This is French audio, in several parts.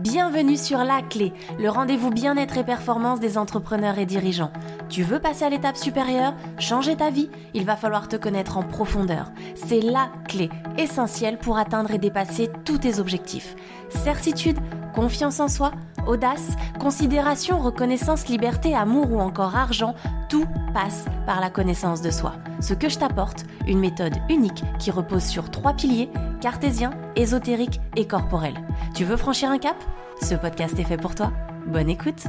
Bienvenue sur La Clé, le rendez-vous bien-être et performance des entrepreneurs et dirigeants. Tu veux passer à l'étape supérieure, changer ta vie Il va falloir te connaître en profondeur. C'est la clé essentielle pour atteindre et dépasser tous tes objectifs. Certitude, confiance en soi, audace, considération, reconnaissance, liberté, amour ou encore argent, tout passe par la connaissance de soi. Ce que je t'apporte, une méthode unique qui repose sur trois piliers, cartésien, ésotérique et corporel. Tu veux franchir un cap? Ce podcast est fait pour toi. Bonne écoute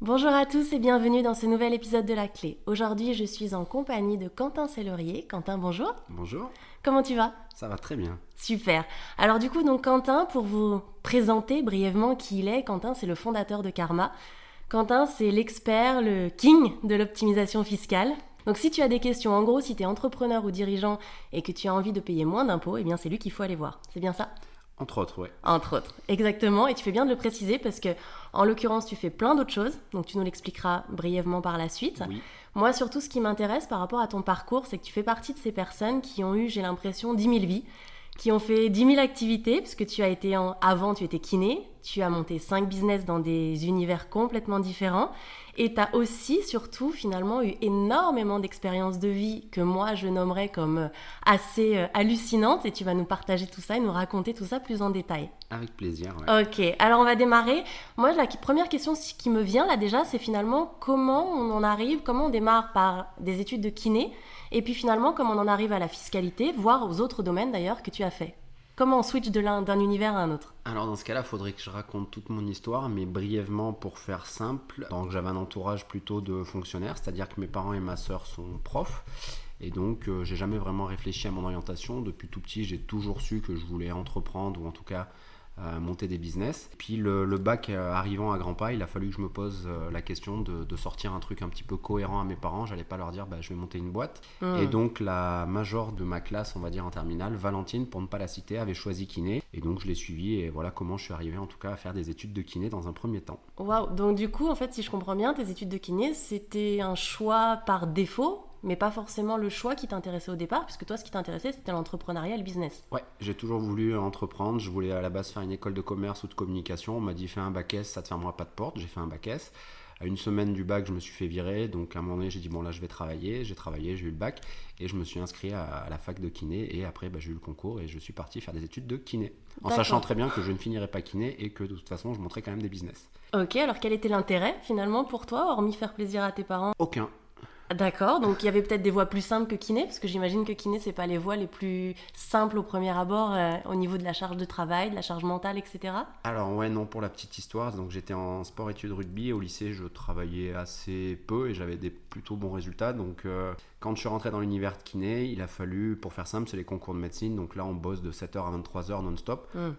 Bonjour à tous et bienvenue dans ce nouvel épisode de La Clé. Aujourd'hui, je suis en compagnie de Quentin Sellerier. Quentin, bonjour. Bonjour. Comment tu vas? Ça va très bien. Super. Alors du coup, donc Quentin, pour vous présenter brièvement qui il est, Quentin, c'est le fondateur de Karma. Quentin, c'est l'expert, le king de l'optimisation fiscale. Donc si tu as des questions, en gros, si tu es entrepreneur ou dirigeant et que tu as envie de payer moins d'impôts, eh bien c'est lui qu'il faut aller voir. C'est bien ça? Entre autres, ouais. Entre autres, exactement. Et tu fais bien de le préciser parce que, en l'occurrence, tu fais plein d'autres choses. Donc tu nous l'expliqueras brièvement par la suite. Oui. Moi, surtout, ce qui m'intéresse par rapport à ton parcours, c'est que tu fais partie de ces personnes qui ont eu, j'ai l'impression, 10 000 vies, qui ont fait 10 000 activités, puisque tu as été en... avant, tu étais kiné, tu as monté 5 business dans des univers complètement différents, et tu as aussi, surtout, finalement, eu énormément d'expériences de vie que moi, je nommerais comme euh, assez euh, hallucinantes, et tu vas nous partager tout ça et nous raconter tout ça plus en détail. Avec plaisir, ouais. Ok, alors on va démarrer. Moi, la première question qui me vient là déjà, c'est finalement comment on en arrive, comment on démarre par des études de kiné, et puis finalement comment on en arrive à la fiscalité, voire aux autres domaines d'ailleurs que tu as fait. Comment on switch d'un univers à un autre? Alors dans ce cas-là, il faudrait que je raconte toute mon histoire, mais brièvement pour faire simple. Donc j'avais un entourage plutôt de fonctionnaires, c'est-à-dire que mes parents et ma sœur sont profs. Et donc, euh, j'ai jamais vraiment réfléchi à mon orientation. Depuis tout petit, j'ai toujours su que je voulais entreprendre ou en tout cas monter des business. Puis le, le bac arrivant à grands pas, il a fallu que je me pose euh, la question de, de sortir un truc un petit peu cohérent à mes parents. J'allais pas leur dire bah, je vais monter une boîte. Hmm. Et donc la major de ma classe, on va dire en terminale, Valentine, pour ne pas la citer, avait choisi kiné. Et donc je l'ai suivi et voilà comment je suis arrivé en tout cas à faire des études de kiné dans un premier temps. Waouh Donc du coup, en fait, si je comprends bien, tes études de kiné, c'était un choix par défaut mais pas forcément le choix qui t'intéressait au départ, puisque toi, ce qui t'intéressait, c'était l'entrepreneuriat et le business. Ouais, j'ai toujours voulu entreprendre. Je voulais à la base faire une école de commerce ou de communication. On m'a dit fais un bac S, ça te fermera pas de porte. J'ai fait un bac S. À une semaine du bac, je me suis fait virer. Donc à un moment donné, j'ai dit bon là, je vais travailler. J'ai travaillé, j'ai eu le bac et je me suis inscrit à, la fac de kiné. Et après, bah, j'ai eu le concours et je suis parti faire des études de kiné, en sachant très bien que je ne finirais pas kiné et que de toute façon, je montrais quand même des business. Ok, alors quel était l'intérêt finalement pour toi, hormis faire plaisir à tes parents? Aucun. D'accord, donc il y avait peut-être des voies plus simples que kiné, parce que j'imagine que kiné, c'est pas les voies les plus simples au premier abord euh, au niveau de la charge de travail, de la charge mentale, etc. Alors ouais non pour la petite histoire donc j'étais en sport études rugby au lycée je travaillais assez peu et j'avais des plutôt bons résultats donc euh, quand je suis rentré dans l'univers de kiné il a fallu pour faire simple c'est les concours de médecine donc là on bosse de 7h à 23h non-stop Hmm.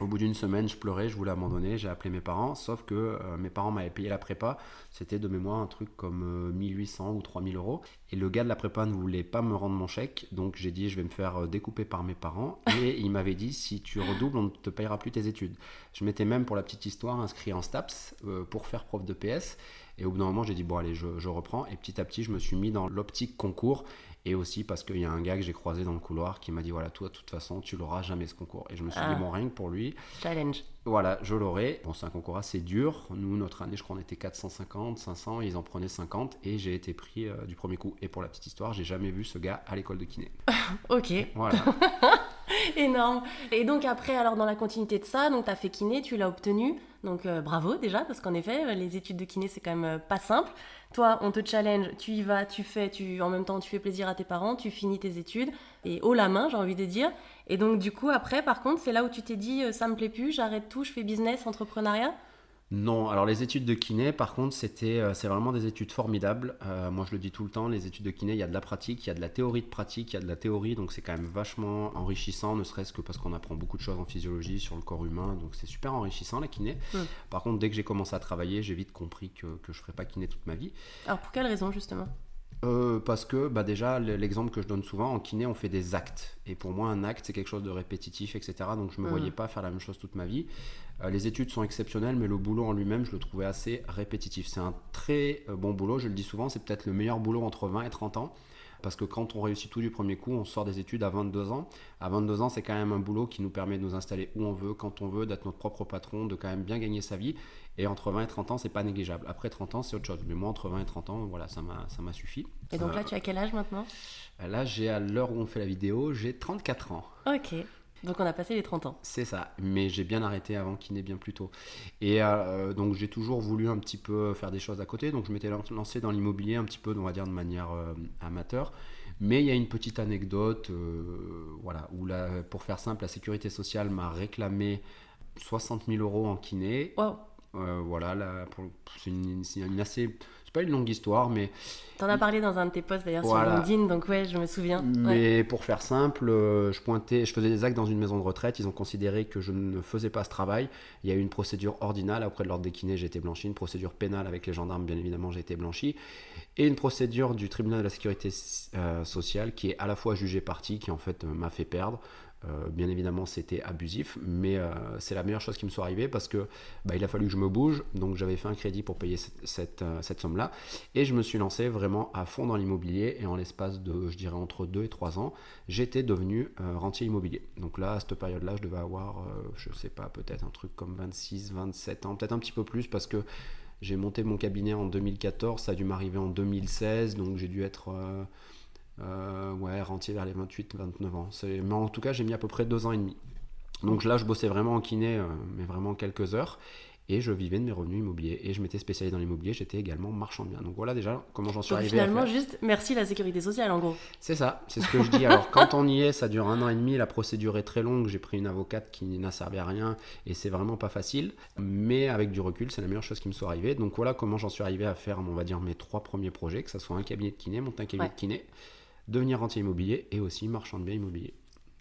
Au bout d'une semaine je pleurais je voulais abandonner j'ai appelé mes parents sauf que euh, mes parents m'avaient payé la prépa c'était de mémoire un truc comme euh, 1800 ou 3000 euros et le gars de la prépa ne voulait pas me rendre mon chèque donc j'ai dit je vais me faire euh, découper par mes parents et il m'avait dit si tu redoubles on ne te payera plus tes études je m'étais même, pour la petite histoire, inscrit en STAPS euh, pour faire prof de PS. Et au bout d'un moment, j'ai dit, bon, allez, je, je reprends. Et petit à petit, je me suis mis dans l'optique concours. Et aussi parce qu'il y a un gars que j'ai croisé dans le couloir qui m'a dit, voilà, toi, de toute façon, tu l'auras jamais ce concours. Et je me suis Ah. dit, bon, rien que pour lui, Challenge. voilà, je l'aurai. Bon, c'est un concours assez dur. Nous, notre année, je crois, on était 450, 500. Ils en prenaient 50. Et j'ai été pris euh, du premier coup. Et pour la petite histoire, j'ai jamais vu ce gars à l'école de kiné. Ok, Voilà. énorme. Et donc après, alors dans la continuité de ça, donc tu as fait kiné, tu l'as obtenu. Donc euh, bravo déjà, parce qu'en effet, euh, les études de kiné, c'est quand même euh, pas simple. Toi, on te challenge, tu y vas, tu fais, tu, en même temps, tu fais plaisir à tes parents, tu finis tes études, et haut la main, j'ai envie de dire. Et donc du coup, après, par contre, c'est là où tu t'es dit, ça me plaît plus, j'arrête tout, je fais business, entrepreneuriat? Non, alors les études de kiné, par contre, c'était, euh, c'est vraiment des études formidables. Euh, moi, je le dis tout le temps, les études de kiné, il y a de la pratique, il y a de la théorie de pratique, il y a de la théorie, donc c'est quand même vachement enrichissant, ne serait-ce que parce qu'on apprend beaucoup de choses en physiologie, sur le corps humain, donc c'est super enrichissant la kiné. Par contre, dès que j'ai commencé à travailler, j'ai vite compris que, que je ferais pas kiné toute ma vie. Alors pour quelle raison justement? Euh, parce que bah déjà, l'exemple que je donne souvent, en kiné, on fait des actes. Et pour moi, un acte, c'est quelque chose de répétitif, etc. Donc je ne me Mm. voyais pas faire la même chose toute ma vie. Euh, les études sont exceptionnelles, mais le boulot en lui-même, je le trouvais assez répétitif. C'est un très euh, bon boulot, je le dis souvent, c'est peut-être le meilleur boulot entre 20 et 30 ans. Parce que quand on réussit tout du premier coup, on sort des études à 22 ans. À 22 ans, c'est quand même un boulot qui nous permet de nous installer où on veut, quand on veut, d'être notre propre patron, de quand même bien gagner sa vie. Et entre 20 et 30 ans, c'est pas négligeable. Après 30 ans, c'est autre chose. Mais moi, entre 20 et 30 ans, voilà, ça m'a suffi. Et donc là, tu as quel âge maintenant? Là, j'ai à l'heure où on fait la vidéo, j'ai 34 ans. Ok. Donc on a passé les 30 ans. C'est ça, mais j'ai bien arrêté avant qu'il n'ait bien plus tôt. Et euh, donc j'ai toujours voulu un petit peu faire des choses à côté, donc je m'étais lancé dans l'immobilier un petit peu, on va dire de manière euh, amateur. Mais il y a une petite anecdote, euh, voilà, où là, pour faire simple, la sécurité sociale m'a réclamé 60 000 euros en kiné. Wow. voilà, c'est une, une, assez c'est pas une longue histoire, mais. T'en as parlé dans un de tes posts d'ailleurs sur LinkedIn, donc ouais, je me souviens. Mais pour faire simple, euh, je pointais, je faisais des actes dans une maison de retraite. Ils ont considéré que je ne faisais pas ce travail. Il y a eu une procédure ordinale auprès de l'ordre des kinés, j'ai été blanchi. Une procédure pénale avec les gendarmes, bien évidemment, j'ai été blanchi. Et une procédure du tribunal de la sécurité euh, sociale qui est à la fois jugé parti, qui en fait euh, m'a fait perdre. Euh, bien évidemment, c'était abusif, mais euh, c'est la meilleure chose qui me soit arrivée parce que bah, il a fallu que je me bouge. Donc, j'avais fait un crédit pour payer cette, euh, cette, somme-là. Et je me suis lancé vraiment à fond dans l'immobilier. Et en l'espace de, je dirais, entre 2 et 3 ans, j'étais devenu rentier immobilier. Donc là, à cette période-là, je devais avoir, je sais pas, peut-être un truc comme 26, 27 ans, peut-être un petit peu plus parce que j'ai monté mon cabinet en 2014, ça a dû m'arriver en 2016, donc j'ai dû être euh, ouais, rentier vers les 28-29 ans. Mais en tout cas, j'ai mis à peu près deux ans et demi. Donc là, je bossais vraiment en kiné, euh, mais vraiment quelques heures. Et je vivais de mes revenus immobiliers. Et je m'étais spécialisé dans l'immobilier, j'étais également marchand de biens. Donc voilà déjà comment j'en suis arrivé. Finalement, juste merci la sécurité sociale en gros. C'est ça, c'est ce que je dis. Alors quand on y est, ça dure un an et demi, la procédure est très longue. J'ai pris une avocate qui n'a servi à rien et c'est vraiment pas facile. Mais avec du recul, c'est la meilleure chose qui me soit arrivée. Donc voilà comment j'en suis arrivé à faire, on va dire, mes trois premiers projets, que ce soit un cabinet de kiné, monter un cabinet de kiné devenir rentier immobilier et aussi marchand de biens immobiliers.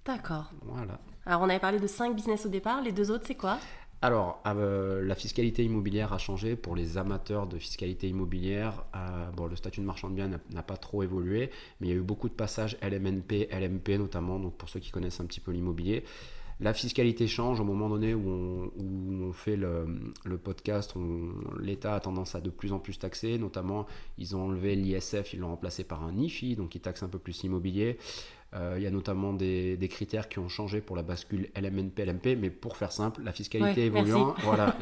D'accord. Voilà. Alors on avait parlé de cinq business au départ, les deux autres c'est quoi? Alors, euh, la fiscalité immobilière a changé pour les amateurs de fiscalité immobilière. Euh, bon, le statut de marchand de biens n'a pas trop évolué, mais il y a eu beaucoup de passages LMNP, LMP notamment, donc pour ceux qui connaissent un petit peu l'immobilier. La fiscalité change au moment donné où on, fait le, podcast. L'État a tendance à de plus en plus taxer. Notamment, ils ont enlevé l'ISF, ils l'ont remplacé par un IFI, donc ils taxent un peu plus l'immobilier. Euh, il y a notamment des, critères qui ont changé pour la bascule LMNP, LMP, mais pour faire simple, la fiscalité évoluant, voilà,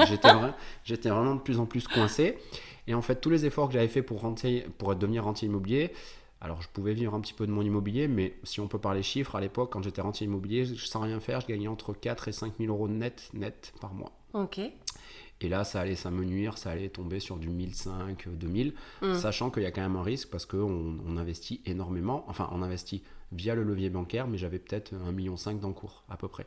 j'étais vraiment de plus en plus coincé. Et en fait, tous les efforts que j'avais fait pour, pour devenir rentier immobilier, alors je pouvais vivre un petit peu de mon immobilier, mais si on peut parler chiffres, à l'époque, quand j'étais rentier immobilier, sans rien faire, je gagnais entre 4 et 5 000 euros net, net par mois. Ok. Et là, ça allait s'amenuire, ça allait tomber sur du 1005, 2000, mmh. sachant qu'il y a quand même un risque parce qu'on on investit énormément. Enfin, on investit via le levier bancaire, mais j'avais peut-être 1,5 million d'encours à peu près.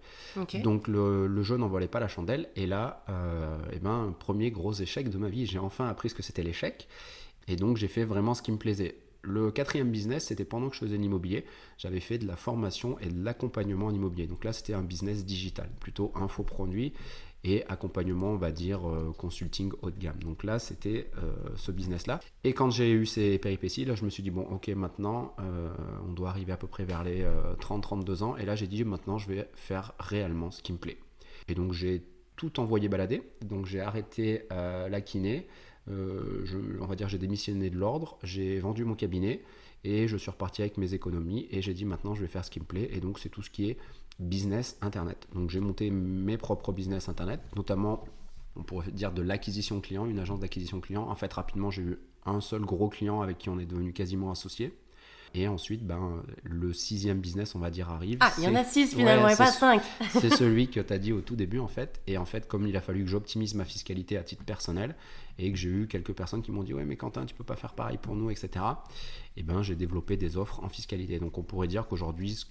Donc le, jeu n'en valait pas la chandelle. Et là, euh, eh ben, premier gros échec de ma vie. J'ai enfin appris ce que c'était l'échec. Et donc j'ai fait vraiment ce qui me plaisait. Le quatrième business, c'était pendant que je faisais l'immobilier, j'avais fait de la formation et de l'accompagnement en immobilier. Donc là, c'était un business digital, plutôt infoproduit et accompagnement, on va dire, euh, consulting haut de gamme. Donc là, c'était euh, ce business-là. Et quand j'ai eu ces péripéties, là, je me suis dit, bon, ok, maintenant, euh, on doit arriver à peu près vers les 30-32 ans. Et là, j'ai dit, maintenant, je vais faire réellement ce qui me plaît. Et donc, j'ai tout envoyé balader. Donc, j'ai arrêté la kiné. Je, on va dire, j'ai démissionné de l'ordre. J'ai vendu mon cabinet. Et je suis reparti avec mes économies. Et j'ai dit, maintenant, je vais faire ce qui me plaît. Et donc, c'est tout ce qui est business internet. Donc j'ai monté mes propres business internet, notamment on pourrait dire de l'acquisition client, une agence d'acquisition client. En fait, rapidement, j'ai eu un seul gros client avec qui on est devenu quasiment associé. Et ensuite, ben, le sixième business, on va dire, arrive. Ah, il y en a six finalement, et pas cinq. c'est celui que tu as dit au tout début, en fait. Et en fait, comme il a fallu que j'optimise ma fiscalité à titre personnel, et que j'ai eu quelques personnes qui m'ont dit, ouais, mais Quentin, tu peux pas faire pareil pour nous, etc. Et ben, j'ai développé des offres en fiscalité. Donc, on pourrait dire qu'aujourd'hui,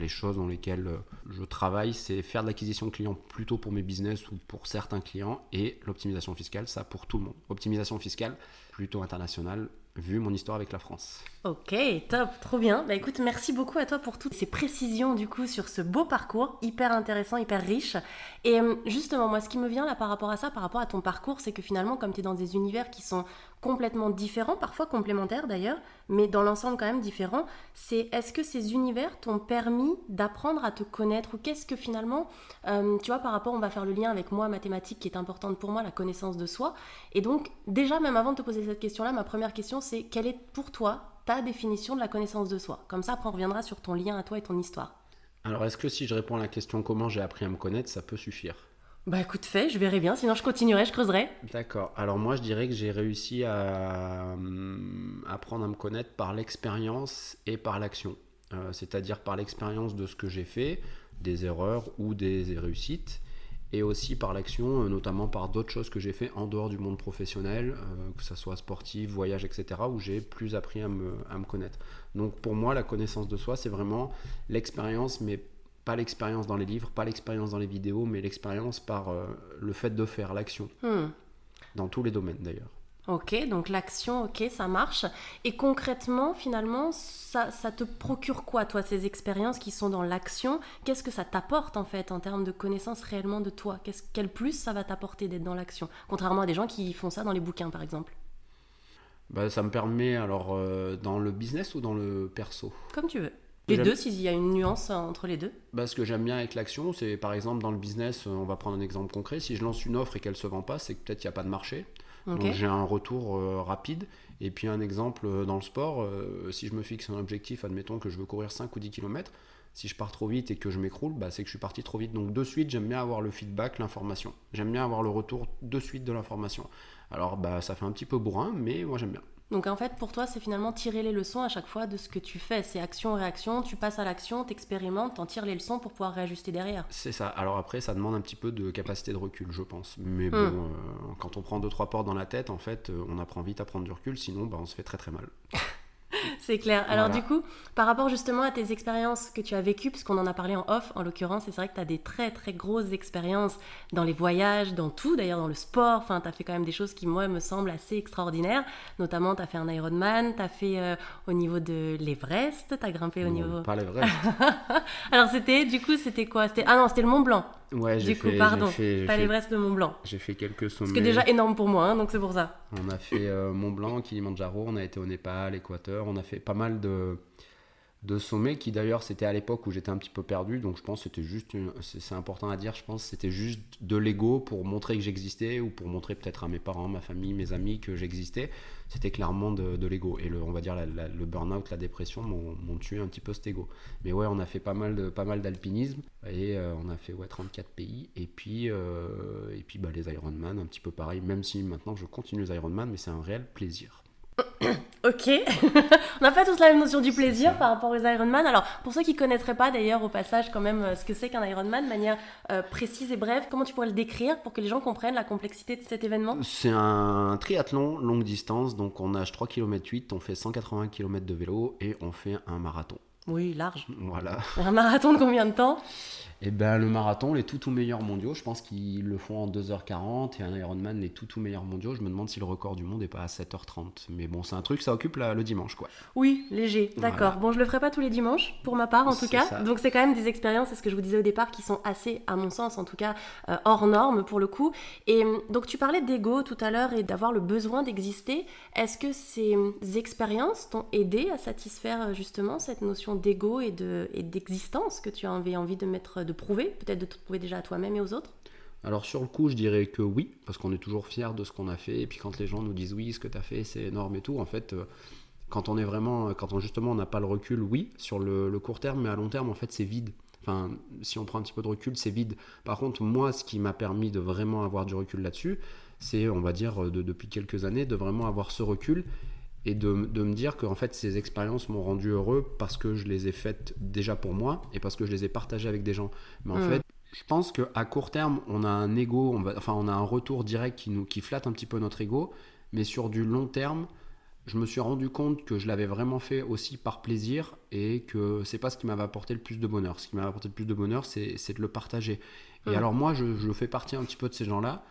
les choses dans lesquelles euh, je travaille, c'est faire de l'acquisition client plutôt pour mes business ou pour certains clients et l'optimisation fiscale, ça pour tout le monde. Optimisation fiscale plutôt internationale, vu mon histoire avec la France. Ok, top, trop bien. Bah écoute, merci beaucoup à toi pour toutes ces précisions du coup sur ce beau parcours, hyper intéressant, hyper riche. Et euh, justement, moi, ce qui me vient là par rapport à ça, par rapport à ton parcours, c'est que finalement, comme tu es dans des univers qui sont complètement différents, parfois complémentaires d'ailleurs, mais dans l'ensemble quand même différents, c'est est-ce que ces univers t'ont permis d'apprendre à te connaître ou qu'est-ce que finalement, euh, tu vois, par rapport, on va faire le lien avec moi, mathématiques qui est importante pour moi, la connaissance de soi. Et donc, déjà, même avant de te poser cette question-là, ma première question, c'est quelle est pour toi ta définition de la connaissance de soi? Comme ça, après, on reviendra sur ton lien à toi et ton histoire. Alors, est-ce que si je réponds à la question comment j'ai appris à me connaître, ça peut suffire? Bah écoute, fais, je verrai bien, sinon je continuerai, je creuserai. D'accord. Alors moi, je dirais que j'ai réussi à hum, apprendre à me connaître par l'expérience et par l'action. Euh, C'est-à-dire par l'expérience de ce que j'ai fait, des erreurs ou des réussites, et aussi par l'action, euh, notamment par d'autres choses que j'ai fait en dehors du monde professionnel, euh, que ce soit sportif, voyage, etc., où j'ai plus appris à me, à me connaître. Donc pour moi, la connaissance de soi, c'est vraiment l'expérience, mais pas l'expérience dans les livres, pas l'expérience dans les vidéos, mais l'expérience par euh, le fait de faire, l'action, Hmm. dans tous les domaines d'ailleurs. Ok, donc l'action, ok, ça marche. Et concrètement, finalement, ça, ça te procure quoi, toi, ces expériences qui sont dans l'action? Qu'est-ce que ça t'apporte, en fait, en termes de connaissance réellement de toi? Quel plus ça va t'apporter d'être dans l'action? Contrairement à des gens qui font ça dans les bouquins, par exemple. Bah, ça me permet, alors, euh, dans le business ou dans le perso? Comme tu veux. Les deux, s'il y a une nuance entre les deux. Bah, ce que j'aime bien avec l'action, c'est par exemple dans le business, euh, on va prendre un exemple concret, si je lance une offre et qu'elle se vend pas, c'est que peut-être il n'y a pas de marché. Donc j'ai un retour euh, rapide. Et puis un exemple euh, dans le sport, euh, si je me fixe un objectif, admettons que je veux courir 5 ou 10 km, si je pars trop vite et que je m'écroule, bah, c'est que je suis parti trop vite. Donc de suite, j'aime bien avoir le feedback, l'information. J'aime bien avoir le retour de suite de l'information. Alors bah, ça fait un petit peu bourrin, mais moi j'aime bien. Donc en fait, pour toi, c'est finalement tirer les leçons à chaque fois de ce que tu fais. C'est action-réaction, tu passes à l'action, t'expérimentes, t'en tires les leçons pour pouvoir réajuster derrière. C'est ça. Alors après, ça demande un petit peu de capacité de recul, je pense. Mais Hmm. bon, euh, quand on prend deux trois portes dans la tête, en fait, euh, on apprend vite à prendre du recul. Sinon, bah, on se fait très très mal. C'est clair. Alors Voilà. du coup, par rapport justement à tes expériences que tu as vécues, puisqu'on en a parlé en off, en l'occurrence, et c'est vrai que tu as des très très grosses expériences dans les voyages, dans tout, d'ailleurs dans le sport, enfin tu as fait quand même des choses qui moi me semblent assez extraordinaires, notamment tu as fait un Ironman, tu as fait euh, au niveau de l'Everest, tu as grimpé au Non, niveau... Pas vrais. Alors c'était, du coup c'était quoi? C'était Ah non, c'était le Mont Blanc, Ouais, du coup, fait, pardon, fait, pas l'Everest, le Mont Blanc. j'ai fait quelques sommets. Ce qui est déjà énorme pour moi, hein, donc c'est pour ça. On a fait euh, Mont Blanc, Kilimanjaro, on a été au Népal, Équateur, on a fait pas mal de, de sommets qui d'ailleurs c'était à l'époque où j'étais un petit peu perdu, donc je pense c'était juste, c'est important à dire, je pense c'était juste de l'ego pour montrer que j'existais ou pour montrer peut-être à mes parents, ma famille, mes amis que j'existais. C'était clairement de, l'ego et le, on va dire le burn-out, la dépression m'ont tué un petit peu cet ego. Mais ouais, on a fait pas mal de pas mal d'alpinisme et euh, on a fait ouais 34 pays et puis euh, et puis bah, les Ironman un petit peu pareil, même si maintenant je continue les Ironman, mais c'est un réel plaisir. Ok, on n'a pas tous la même notion du plaisir par rapport aux Ironman. Alors, pour ceux qui connaîtraient pas d'ailleurs au passage quand même euh, ce que c'est qu'un Ironman de manière euh, précise et brève, comment tu pourrais le décrire pour que les gens comprennent la complexité de cet événement? C'est un triathlon longue distance, donc on nage 3 km 8, on fait 180 km de vélo et on fait un marathon. Oui, large. Voilà. Un marathon de combien de temps? Et ben le marathon, les tout tout meilleurs mondiaux, je pense qu'ils le font en 2h40 et un Ironman, les tout tout meilleurs mondiaux, je me demande si le record du monde est pas à 7h30. Mais bon, c'est un truc, ça occupe la- le dimanche quoi. Oui, léger, d'accord. Voilà. Bon, je le ferai pas tous les dimanches, pour ma part en tout cas. ça. Donc c'est quand même des expériences, c'est ce que je vous disais au départ, qui sont assez, à mon sens en tout cas, euh, hors normes pour le coup. Et hum, donc tu parlais d'ego tout à l'heure et d'avoir le besoin d'exister. Est-ce que ces hum, expériences t'ont aidé à satisfaire euh, justement cette notion d'ego et de et d'existence que tu avais envie de mettre, de prouver, peut-être de te prouver déjà à toi-même et aux autres? Alors sur le coup, je dirais que oui, parce qu'on est toujours fier de ce qu'on a fait. Et puis quand les gens nous disent oui, ce que tu as fait, c'est énorme et tout, en fait, euh, quand on est vraiment, quand on justement n'a pas le recul, oui, sur le, court terme, mais à long terme, en fait, c'est vide. Enfin, si on prend un petit peu de recul, c'est vide. Par contre, moi, ce qui m'a permis de vraiment avoir du recul là-dessus, c'est, on va dire, de- depuis quelques années, de vraiment avoir ce recul et de, de me dire que en fait ces expériences m'ont rendu heureux parce que je les ai faites déjà pour moi et parce que je les ai partagées avec des gens. Mais en Mm. fait, je pense qu'à court terme, on a un ego, on va, enfin on a un retour direct qui nous qui flatte un petit peu notre ego, mais sur du long terme, je me suis rendu compte que je l'avais vraiment fait aussi par plaisir et que c'est pas ce qui m'avait apporté le plus de bonheur. Ce qui m'avait apporté le plus de bonheur, c'est de le partager. Et Mm. alors moi, je, je fais partie un petit peu de ces gens-là.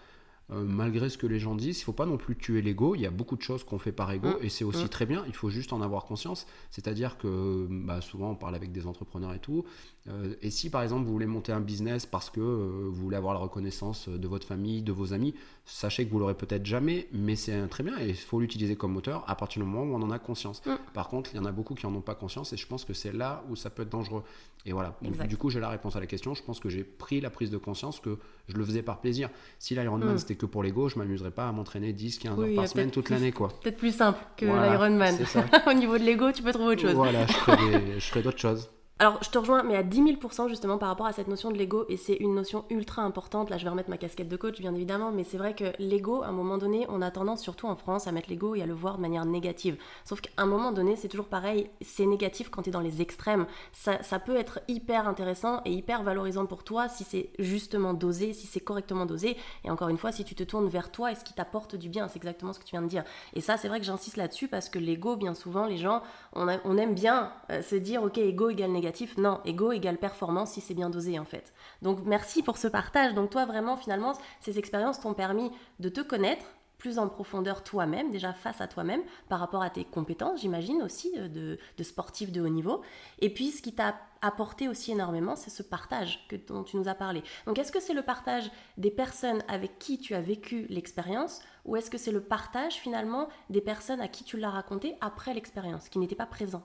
Euh, malgré ce que les gens disent, il faut pas non plus tuer l'ego. Il y a beaucoup de choses qu'on fait par ego Mm. et c'est aussi Mm. très bien. Il faut juste en avoir conscience. C'est-à-dire que bah, souvent on parle avec des entrepreneurs et tout. Euh, et si par exemple vous voulez monter un business parce que euh, vous voulez avoir la reconnaissance de votre famille, de vos amis, sachez que vous l'aurez peut-être jamais, mais c'est très bien et il faut l'utiliser comme moteur à partir du moment où on en a conscience. Mm. Par contre, il y en a beaucoup qui en ont pas conscience et je pense que c'est là où ça peut être dangereux. Et voilà. Donc, du coup, j'ai la réponse à la question. Je pense que j'ai pris la prise de conscience que je le faisais par plaisir. Si l'Ironman Mm. c'était que pour l'ego, je m'amuserais pas à m'entraîner 10, 15 Oui, heures par semaine toute l'année, quoi. Peut-être plus simple que Voilà, l'Ironman. ça. Au niveau de l'ego, tu peux trouver autre chose. Voilà, je ferais, des- ferais d'autres choses. Alors, je te rejoins, mais à 10 000 justement par rapport à cette notion de l'ego, et c'est une notion ultra importante. Là, je vais remettre ma casquette de coach, bien évidemment, mais c'est vrai que l'ego, à un moment donné, on a tendance, surtout en France, à mettre l'ego et à le voir de manière négative. Sauf qu'à un moment donné, c'est toujours pareil, c'est négatif quand tu es dans les extrêmes. Ça, peut être hyper intéressant et hyper valorisant pour toi si c'est justement dosé, si c'est correctement dosé, et encore une fois, si tu te tournes vers toi et ce qui t'apporte du bien, c'est exactement ce que tu viens de dire. Et ça, c'est vrai que j'insiste là-dessus parce que l'ego, bien souvent, les gens, on aime bien euh, se dire, ok, ego égale négatif. Non, ego égale performance si c'est bien dosé, en fait. Donc, merci pour ce partage. Donc, toi, vraiment, finalement, ces expériences t'ont permis de te connaître plus en profondeur toi-même, déjà face à toi-même, par rapport à tes compétences, j'imagine aussi, euh, de, de sportif de haut niveau. Et puis, ce qui t'a apporté aussi énormément, c'est ce partage que, dont tu nous as parlé. Donc, est-ce que c'est le partage des personnes avec qui tu as vécu l'expérience, ou est-ce que c'est le partage finalement des personnes à qui tu l'as raconté après l'expérience, qui n'étaient pas présents?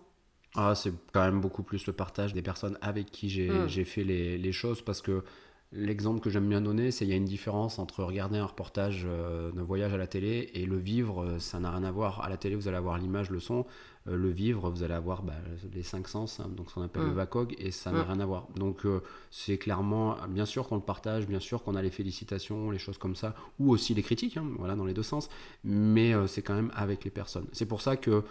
Ah, c'est quand même beaucoup plus le partage des personnes avec qui j'ai Mm. j'ai fait les, les choses parce que l'exemple que j'aime bien donner, c'est il y a une différence entre regarder un reportage euh, d'un voyage à la télé et le vivre, euh, ça n'a rien à voir. À la télé, vous allez avoir l'image, le son. Euh, le vivre, vous allez avoir bah, les cinq sens, hein, donc ce qu'on appelle Mm. le VACOG, et ça n'a Mm. rien à voir. Donc euh, c'est clairement, bien sûr qu'on le partage, bien sûr qu'on a les félicitations, les choses comme ça, ou aussi les critiques, hein, voilà, dans les deux sens, mais c'est quand même avec les personnes. C'est pour ça que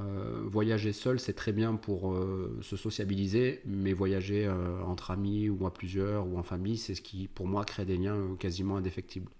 euh, voyager seul, c'est très bien pour euh, se sociabiliser, mais voyager euh, entre amis ou à plusieurs ou en famille, c'est ce qui, pour moi, crée des liens quasiment indéfectibles.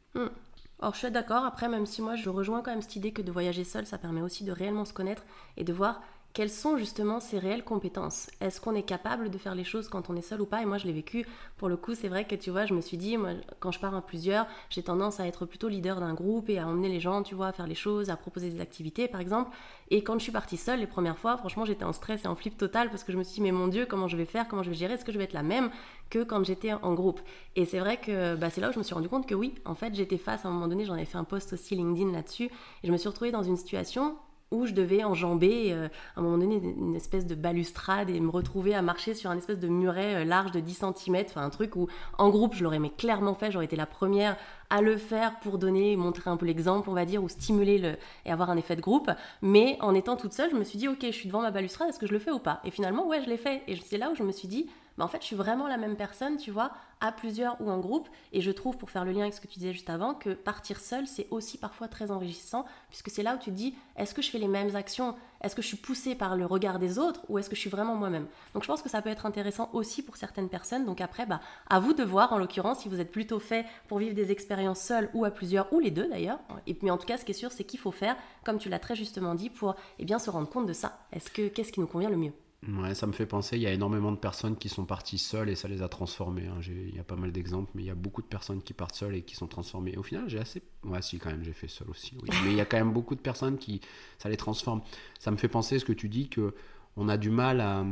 Or, je suis d'accord, après, même si moi je rejoins quand même cette idée que de voyager seul, ça permet aussi de réellement se connaître et de voir quelles sont justement ses réelles compétences? Est-ce qu'on est capable de faire les choses quand on est seul ou pas? Et moi, je l'ai vécu. Pour le coup, c'est vrai que tu vois, je me suis dit, moi, quand je pars à plusieurs, j'ai tendance à être plutôt leader d'un groupe et à emmener les gens, tu vois, à faire les choses, à proposer des activités, par exemple. Et quand je suis partie seule les premières fois, franchement, j'étais en stress et en flip total parce que je me suis dit, mais mon Dieu, comment je vais faire? Comment je vais gérer? Est-ce que je vais être la même que quand j'étais en groupe? Et c'est vrai que bah, c'est là où je me suis rendu compte que oui, en fait, j'étais face à un moment donné, j'en avais fait un post aussi LinkedIn là-dessus, et je me suis retrouvée dans une situation où je devais enjamber euh, à un moment donné une espèce de balustrade et me retrouver à marcher sur un espèce de muret euh, large de 10 cm, enfin un truc où en groupe je l'aurais clairement fait, j'aurais été la première à le faire pour donner, montrer un peu l'exemple on va dire, ou stimuler le, et avoir un effet de groupe, mais en étant toute seule je me suis dit ok je suis devant ma balustrade, est-ce que je le fais ou pas? Et finalement ouais je l'ai fait, et c'est là où je me suis dit bah, en fait, je suis vraiment la même personne, tu vois, à plusieurs ou en groupe. Et je trouve, pour faire le lien avec ce que tu disais juste avant, que partir seul, c'est aussi parfois très enrichissant, puisque c'est là où tu te dis, est-ce que je fais les mêmes actions? Est-ce que je suis poussée par le regard des autres ou est-ce que je suis vraiment moi-même? Donc je pense que ça peut être intéressant aussi pour certaines personnes. Donc après, bah, à vous de voir, en l'occurrence, si vous êtes plutôt fait pour vivre des expériences seules ou à plusieurs, ou les deux d'ailleurs. Mais en tout cas, ce qui est sûr, c'est qu'il faut faire, comme tu l'as très justement dit, pour eh bien, se rendre compte de ça. Est-ce que qu'est-ce qui nous convient le mieux? Ouais, ça me fait penser, il y a énormément de personnes qui sont parties seules et ça les a transformées. hein. Il y a pas mal d'exemples, mais il y a beaucoup de personnes qui partent seules et qui sont transformées. Au final, j'ai assez... Ouais, si, quand même, j'ai fait seul aussi. Mais il y a quand même beaucoup de personnes qui... Ça les transforme. Ça me fait penser, ce que tu dis, que on a du mal à,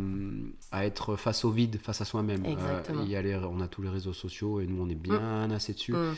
à être face au vide, face à soi-même. Euh, Exactement. il y a les- on a tous les réseaux sociaux et nous, on est bien assez dessus. Mm.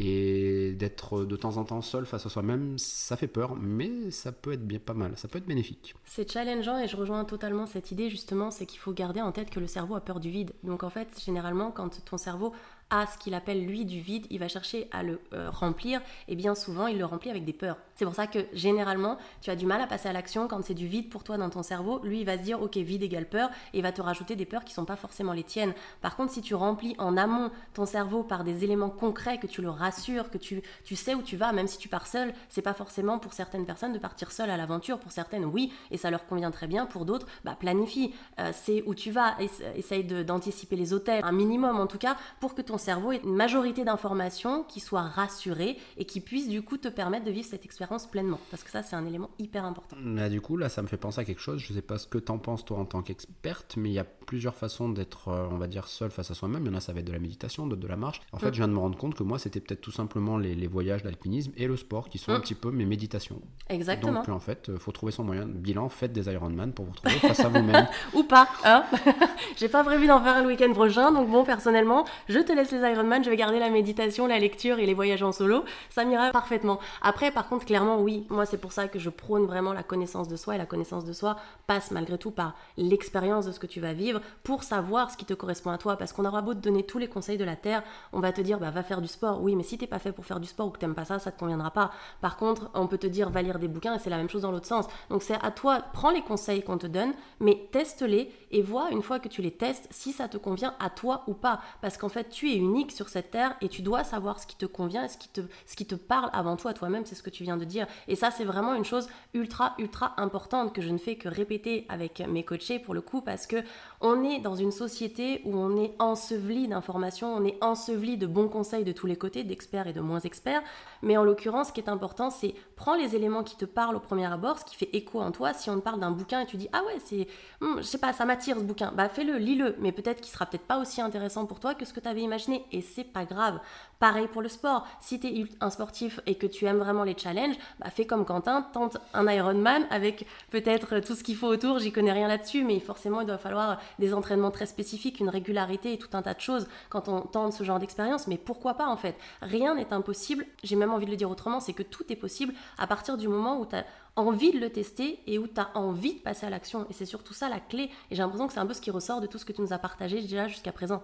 Et d'être de temps en temps seul face à soi-même, ça fait peur, mais ça peut être bien pas mal, ça peut être bénéfique. C'est challengeant et je rejoins totalement cette idée justement, c'est qu'il faut garder en tête que le cerveau a peur du vide. Donc en fait, généralement, quand ton cerveau a ce qu'il appelle lui du vide, il va chercher à le euh, remplir et bien souvent il le remplit avec des peurs. C'est pour ça que généralement tu as du mal à passer à l'action quand c'est du vide pour toi dans ton cerveau. Lui il va se dire ok vide égale peur et il va te rajouter des peurs qui sont pas forcément les tiennes. Par contre si tu remplis en amont ton cerveau par des éléments concrets que tu le rassures, que tu, tu sais où tu vas, même si tu pars seul, c'est pas forcément pour certaines personnes de partir seul à l'aventure. Pour certaines oui et ça leur convient très bien. Pour d'autres bah, planifie, euh, c'est où tu vas, essa- essaye d'anticiper les hôtels, un minimum en tout cas pour que ton cerveau ait une majorité d'informations qui soient rassurées et qui puissent du coup te permettre de vivre cette expérience pleinement. Parce que ça, c'est un élément hyper important. Là, du coup, là, ça me fait penser à quelque chose. Je sais pas ce que t'en penses, toi, en tant qu'experte, mais il y a plusieurs façons d'être, euh, on va dire, seul face à soi-même. Il y en a, ça va être de la méditation, d'autres de la marche. En fait, Mm. je viens de me rendre compte que moi, c'était peut-être tout simplement les, les voyages d'alpinisme et le sport qui sont un Mm. petit peu mes méditations. Exactement. Donc, en fait, euh, faut trouver son moyen. Bilan, faites des Ironman pour vous retrouver face à vous-même. Ou pas, hein J'ai pas prévu d'en faire un le week-end prochain, donc bon, personnellement, je te laisse les Ironman, je vais garder la méditation, la lecture et les voyages en solo, ça m'ira parfaitement. Après, par contre, clairement, oui, moi c'est pour ça que je prône vraiment la connaissance de soi, et la connaissance de soi passe malgré tout par l'expérience de ce que tu vas vivre pour savoir ce qui te correspond à toi, parce qu'on aura beau te donner tous les conseils de la Terre, on va te dire, bah va faire du sport, oui, mais si t'es pas fait pour faire du sport ou que t'aimes pas ça, ça te conviendra pas. Par contre, on peut te dire va lire des bouquins et c'est la même chose dans l'autre sens. Donc c'est à toi, prends les conseils qu'on te donne, mais teste-les et vois une fois que tu les testes si ça te convient à toi ou pas. Parce qu'en fait, tu es unique sur cette terre et tu dois savoir ce qui te convient et ce qui te, parle avant tout à toi-même, c'est ce que tu viens de dire. Et ça, c'est vraiment une chose ultra, ultra importante que je ne fais que répéter avec mes coachés pour le coup parce que on est dans une société où on est enseveli d'informations, on est enseveli de bons conseils de tous les côtés, d'experts et de moins experts. Mais en l'occurrence, ce qui est important, c'est prends les éléments qui te parlent au premier abord, ce qui fait écho en toi. Si on te parle d'un bouquin et tu dis ah ouais, c'est, hmm, je sais pas, ça m'attire ce bouquin, bah fais-le, lis-le. Mais peut-être qu'il sera peut-être pas aussi intéressant pour toi que ce que tu avais imaginé. Et c'est pas grave. Pareil pour le sport. Si tu es un sportif et que tu aimes vraiment les challenges, bah fais comme Quentin, tente un Ironman avec peut-être tout ce qu'il faut autour. J'y connais rien là-dessus, mais forcément il doit falloir des entraînements très spécifiques, une régularité et tout un tas de choses quand on tente ce genre d'expérience. Mais pourquoi pas en fait? Rien n'est impossible. J'ai même envie de le dire autrement, c'est que tout est possible à partir du moment où tu as envie de le tester et où tu as envie de passer à l'action. Et c'est surtout ça la clé. Et j'ai l'impression que c'est un peu ce qui ressort de tout ce que tu nous as partagé déjà jusqu'à présent.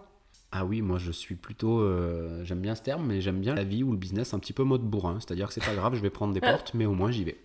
Ah oui, moi je suis plutôt. Euh, j'aime bien ce terme, mais j'aime bien la vie ou le business un petit peu mode bourrin. C'est-à-dire que c'est pas grave, je vais prendre des portes, mais au moins j'y vais.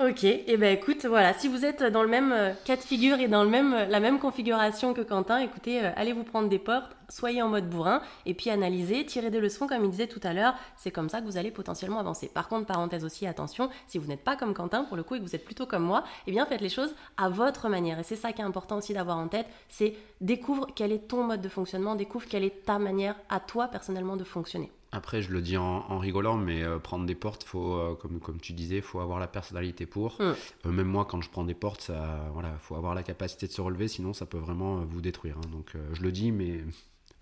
Ok, et eh ben écoute, voilà, si vous êtes dans le même euh, cas de figure et dans le même, euh, la même configuration que Quentin, écoutez, euh, allez vous prendre des portes, soyez en mode bourrin, et puis analysez, tirez des leçons comme il disait tout à l'heure, c'est comme ça que vous allez potentiellement avancer. Par contre, parenthèse aussi, attention, si vous n'êtes pas comme Quentin pour le coup et que vous êtes plutôt comme moi, eh bien faites les choses à votre manière. Et c'est ça qui est important aussi d'avoir en tête, c'est découvre quel est ton mode de fonctionnement, découvre quelle est ta manière à toi personnellement de fonctionner. Après, je le dis en, rigolant, mais euh, prendre des portes, faut, euh, comme, comme tu disais, il faut avoir la personnalité pour. Mm. Euh, même moi, quand je prends des portes, il voilà, faut avoir la capacité de se relever, sinon ça peut vraiment vous détruire. Hein. Donc, je le dis, mais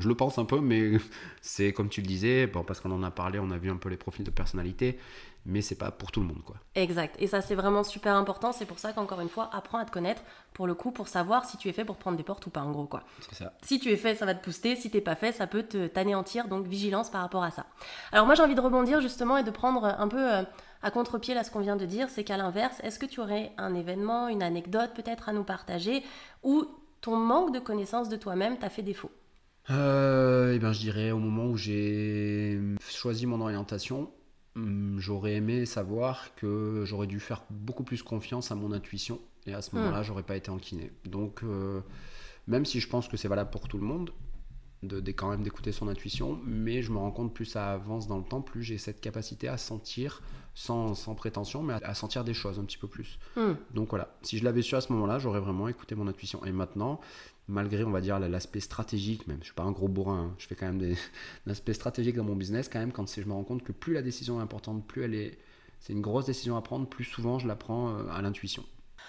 je le pense un peu, mais c'est comme tu le disais, bon, parce qu'on en a parlé, on a vu un peu les profils de personnalité mais c'est pas pour tout le monde quoi. Exact. Et ça c'est vraiment super important, c'est pour ça qu'encore une fois, apprends à te connaître pour le coup pour savoir si tu es fait pour prendre des portes ou pas en gros quoi. Ça. Si tu es fait, ça va te booster, si t'es pas fait, ça peut te t'anéantir, donc vigilance par rapport à ça. Alors moi j'ai envie de rebondir justement et de prendre un peu euh, à contre-pied là ce qu'on vient de dire, c'est qu'à l'inverse, est-ce que tu aurais un événement, une anecdote peut-être à nous partager où ton manque de connaissance de toi-même t'a fait défaut? Euh, eh bien, je dirais au moment où j'ai choisi mon orientation, Hum, j'aurais aimé savoir que j'aurais dû faire beaucoup plus confiance à mon intuition et à ce moment-là, hmm. j'aurais pas été en kiné. Donc, euh, même si je pense que c'est valable pour tout le monde, de, quand même d'écouter son intuition, mais je me rends compte plus ça avance dans le temps, plus j'ai cette capacité à sentir, sans, sans prétention, mais à, sentir des choses un petit peu plus. Hmm. Donc voilà, si je l'avais su à ce moment-là, j'aurais vraiment écouté mon intuition. Et maintenant, malgré, on va dire, l'aspect stratégique, même, je suis pas un gros bourrin, hein. je fais quand même des l'aspect stratégique dans mon business, quand même, quand je me rends compte que plus la décision est importante, plus elle est, c'est une grosse décision à prendre, plus souvent je la prends euh, à l'intuition.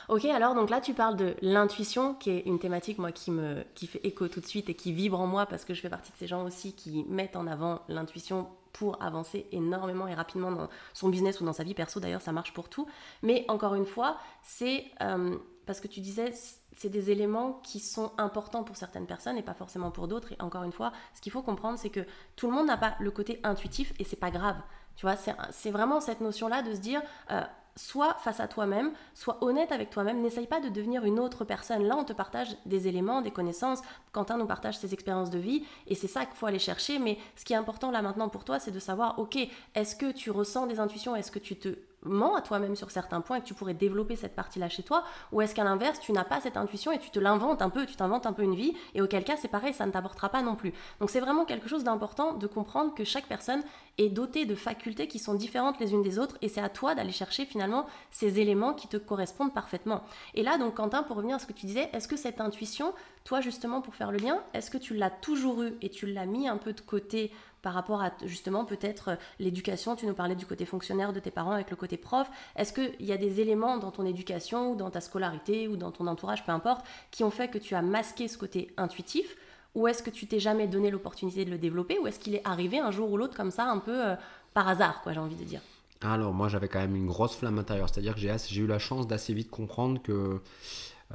Ok, alors donc là tu parles de l'intuition, qui est une thématique moi qui me qui fait écho tout de suite et qui vibre en moi parce que je fais partie de ces gens aussi qui mettent en avant l'intuition pour avancer énormément et rapidement dans son business ou dans sa vie perso. D'ailleurs, ça marche pour tout. Mais encore une fois, c'est euh, parce que tu disais c'est des éléments qui sont importants pour certaines personnes et pas forcément pour d'autres. Et encore une fois, ce qu'il faut comprendre, c'est que tout le monde n'a pas le côté intuitif et c'est pas grave. Tu vois, c'est vraiment cette notion-là de se dire, euh, sois face à toi-même, sois honnête avec toi-même, n'essaye pas de devenir une autre personne. Là, on te partage des éléments, des connaissances. Quentin nous partage ses expériences de vie et c'est ça qu'il faut aller chercher. Mais ce qui est important là maintenant pour toi, c'est de savoir, ok, est-ce que tu ressens des intuitions, est-ce que tu te mens à toi-même sur certains points et que tu pourrais développer cette partie-là chez toi Ou est-ce qu'à l'inverse, tu n'as pas cette intuition et tu te l'inventes un peu, tu t'inventes un peu une vie et auquel cas c'est pareil, ça ne t'apportera pas non plus. Donc c'est vraiment quelque chose d'important de comprendre que chaque personne est dotée de facultés qui sont différentes les unes des autres et c'est à toi d'aller chercher finalement ces éléments qui te correspondent parfaitement. Et là donc Quentin, pour revenir à ce que tu disais, est-ce que cette intuition, toi justement pour faire le lien, est-ce que tu l'as toujours eu et tu l'as mis un peu de côté par rapport à justement peut-être euh, l'éducation. Tu nous parlais du côté fonctionnaire de tes parents avec le côté prof. Est-ce qu'il y a des éléments dans ton éducation ou dans ta scolarité ou dans ton entourage, peu importe, qui ont fait que tu as masqué ce côté intuitif? Ou est-ce que tu t'es jamais donné l'opportunité de le développer? Ou est-ce qu'il est arrivé un jour ou l'autre comme ça un peu euh, par hasard quoi j'ai envie de dire? Alors moi j'avais quand même une grosse flamme intérieure c'est à dire que j'ai eu la chance d'assez vite comprendre que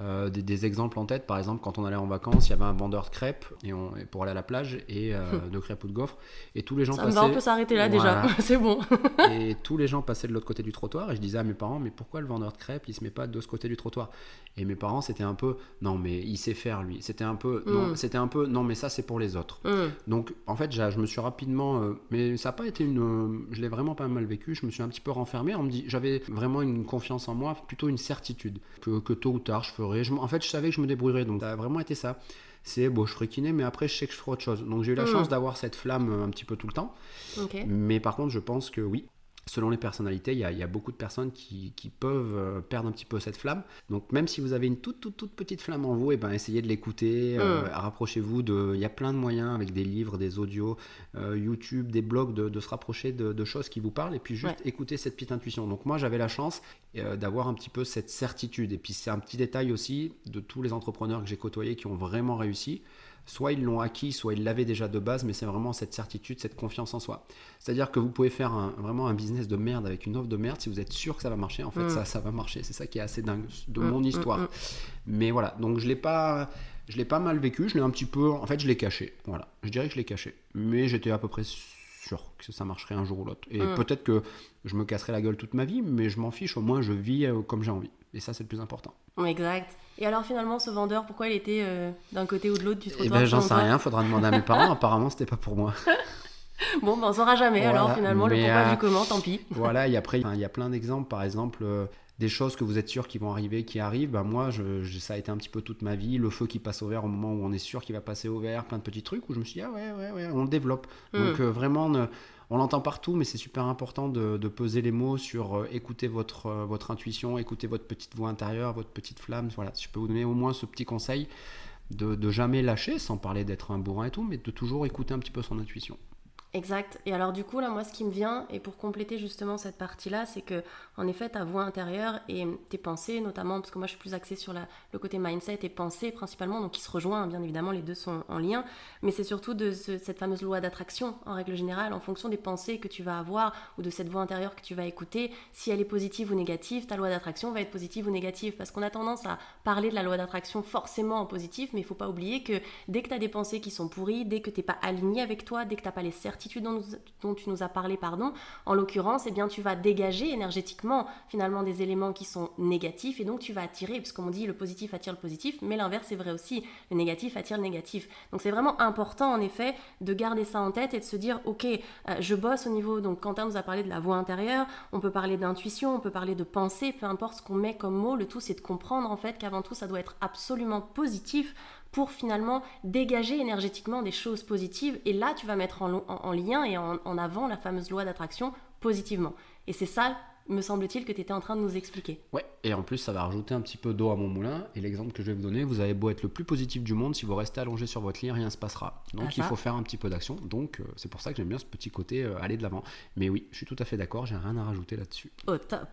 euh, des, exemples en tête. Par exemple, quand on allait en vacances, il y avait un vendeur de crêpes et on, pour aller à la plage et euh, de crêpes ou de gaufres. Et tous les gens Ça passaient. va, on peut s'arrêter là déjà. C'est bon. et tous les gens passaient de l'autre côté du trottoir et je disais à mes parents, mais pourquoi le vendeur de crêpes il se met pas de ce côté du trottoir? Et mes parents c'était un peu, non mais il sait faire lui. C'était un peu, non, mm. c'était un peu, non mais ça c'est pour les autres. Mm. Donc en fait, je me suis rapidement, euh, mais ça n'a pas été une, je l'ai vraiment pas mal vécu. Je me suis un petit peu renfermé. On me dit, j'avais vraiment une confiance en moi, plutôt une certitude que, que tôt ou tard je ferais. Je, en fait, je savais que je me débrouillerais. Donc ça a vraiment été ça. C'est bon, je ferai kiné, mais après je sais que je ferai autre chose. Donc j'ai eu la hmm. chance d'avoir cette flamme euh, un petit peu tout le temps. Mais par contre, je pense que oui, selon les personnalités, il y, a, beaucoup de personnes qui, peuvent euh, perdre un petit peu cette flamme. Donc même si vous avez une toute toute toute petite flamme en vous, et eh ben essayez de l'écouter, euh, mm. rapprochez-vous de. Il y a plein de moyens avec des livres, des audios, euh, YouTube, des blogs, de, se rapprocher de, choses qui vous parlent et puis juste écouter cette petite intuition. Donc moi j'avais la chance d'avoir un petit peu cette certitude. Et puis c'est un petit détail aussi de tous les entrepreneurs que j'ai côtoyés qui ont vraiment réussi soit ils l'ont acquis, soit ils l'avaient déjà de base, mais c'est vraiment cette certitude, cette confiance en soi. C'est-à-dire que vous pouvez faire vraiment un business de merde avec une offre de merde si vous êtes sûr que ça va marcher. En fait, mm. ça, ça va marcher. C'est ça qui est assez dingue de mm, mon mm, histoire. Mais voilà, donc je l'ai pas, je l'ai pas mal vécu. Je l'ai un petit peu, en fait, je l'ai caché. Voilà, je dirais que je l'ai caché, mais j'étais à peu près sûr que ça marcherait un jour ou l'autre. Et peut-être que je me casserai la gueule toute ma vie, mais je m'en fiche. Au moins, je vis euh, comme j'ai envie. Et ça, c'est le plus important. Exact. Et alors finalement, ce vendeur, pourquoi il était euh, d'un côté ou de l'autre du trottoir Eh ben, j'en sais rien. Faudra demander à mes parents. Apparemment, c'était pas pour moi. bon, ben, on saura jamais. Alors finalement, le pourquoi du euh, comment, tant pis. voilà. Et après, il y a plein d'exemples. Par exemple. Euh, des choses que vous êtes sûr qui vont arriver, qui arrivent, ben moi, je, ça a été un petit peu toute ma vie. Le feu qui passe au vert au moment où on est sûr qu'il va passer au vert, plein de petits trucs où je me suis dit, ah ouais, ouais, ouais, on le développe. Hmm. Donc vraiment, on l'entend partout, mais c'est super important de, peser les mots sur euh, écouter votre, euh, votre intuition, écouter votre petite voix intérieure, votre petite flamme. Voilà, si je peux vous donner au moins ce petit conseil de, de jamais lâcher, sans parler d'être un bourrin et tout, mais de toujours écouter un petit peu son intuition. Exact. Et alors du coup, là, moi, ce qui me vient, et pour compléter justement cette partie-là, c'est que, en effet, ta voix intérieure et tes pensées, notamment, parce que moi, je suis plus axée sur le côté mindset et pensée principalement, donc qui se rejoignent, bien évidemment, les deux sont en lien, mais c'est surtout de cette fameuse loi d'attraction, en règle générale, en fonction des pensées que tu vas avoir ou de cette voix intérieure que tu vas écouter, si elle est positive ou négative, ta loi d'attraction va être positive ou négative, parce qu'on a tendance à parler de la loi d'attraction forcément en positif, mais il faut pas oublier que dès que tu as des pensées qui sont pourries, dès que tu n'es pas aligné avec toi, dès que tu n'as pas les certitudes, dont, tu nous as parlé, pardon, en l'occurrence, eh bien, tu vas dégager énergétiquement finalement des éléments qui sont négatifs et donc tu vas attirer, puisqu'on dit le positif attire le positif, mais l'inverse est vrai aussi, le négatif attire le négatif. Donc c'est vraiment important en effet de garder ça en tête et de se dire, ok, euh, je bosse au niveau, donc Quentin nous a parlé de la voix intérieure, on peut parler d'intuition, on peut parler de pensée, peu importe ce qu'on met comme mot, le tout c'est de comprendre en fait qu'avant tout ça doit être absolument positif pour finalement dégager énergétiquement des choses positives. Et là, tu vas mettre en, lien et en, avant la fameuse loi d'attraction positivement. Et c'est ça, me semble-t-il, que tu étais en train de nous expliquer. Ouais, et en plus, ça va rajouter un petit peu d'eau à mon moulin. Et l'exemple que je vais vous donner, vous avez beau être le plus positif du monde, si vous restez allongé sur votre lit, rien ne se passera. Donc ah, il faut faire un petit peu d'action. Donc euh, c'est pour ça que j'aime bien ce petit côté euh, aller de l'avant. Mais oui, je suis tout à fait d'accord, j'ai rien à rajouter là-dessus. Au top.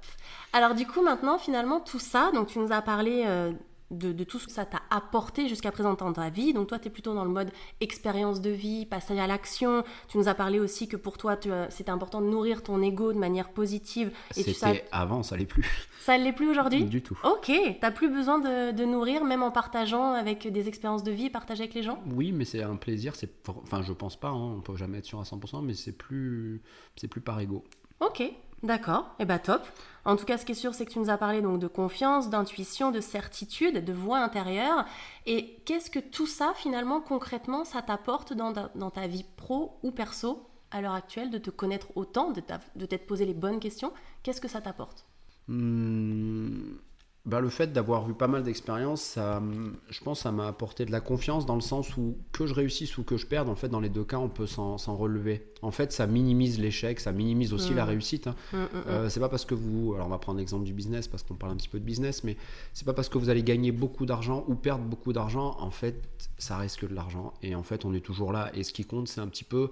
Alors du coup, maintenant, finalement, tout ça, donc tu nous as parlé. Euh, de, tout ce que ça t'a apporté jusqu'à présent dans ta vie. Donc toi, tu es plutôt dans le mode expérience de vie, passage à l'action. Tu nous as parlé aussi que pour toi, c'était important de nourrir ton ego de manière positive. C'était avant, ça l'est plus. Ça l'est plus aujourd'hui Du tout. Ok, t'as plus besoin de, nourrir, même en partageant avec des expériences de vie, partager avec les gens? Oui, mais c'est un plaisir. Enfin, je pense pas, hein, on peut jamais être sûr à 100%, mais c'est plus, plus par ego. Ok, D'accord, et eh bah ben, top. En tout cas, ce qui est sûr, c'est que tu nous as parlé donc de confiance, d'intuition, de certitude, de voix intérieure. Et qu'est-ce que tout ça, finalement, concrètement, ça t'apporte dans, ta vie pro ou perso à l'heure actuelle, de te connaître autant, de t'être posé les bonnes questions? Qu'est-ce que ça t'apporte? Hmm, bah, le fait d'avoir eu pas mal d'expérience, je pense ça m'a apporté de la confiance dans le sens où que je réussisse ou que je perde, en fait, dans les deux cas, on peut s'en relever. En fait, ça minimise l'échec, ça minimise aussi la mm. réussite. Hein. Mm, mm, euh, c'est pas parce que vous, alors on va prendre l'exemple du business parce qu'on parle un petit peu de business, mais c'est pas parce que vous allez gagner beaucoup d'argent ou perdre beaucoup d'argent, en fait, ça reste que de l'argent. Et en fait, on est toujours là. Et ce qui compte, c'est un petit peu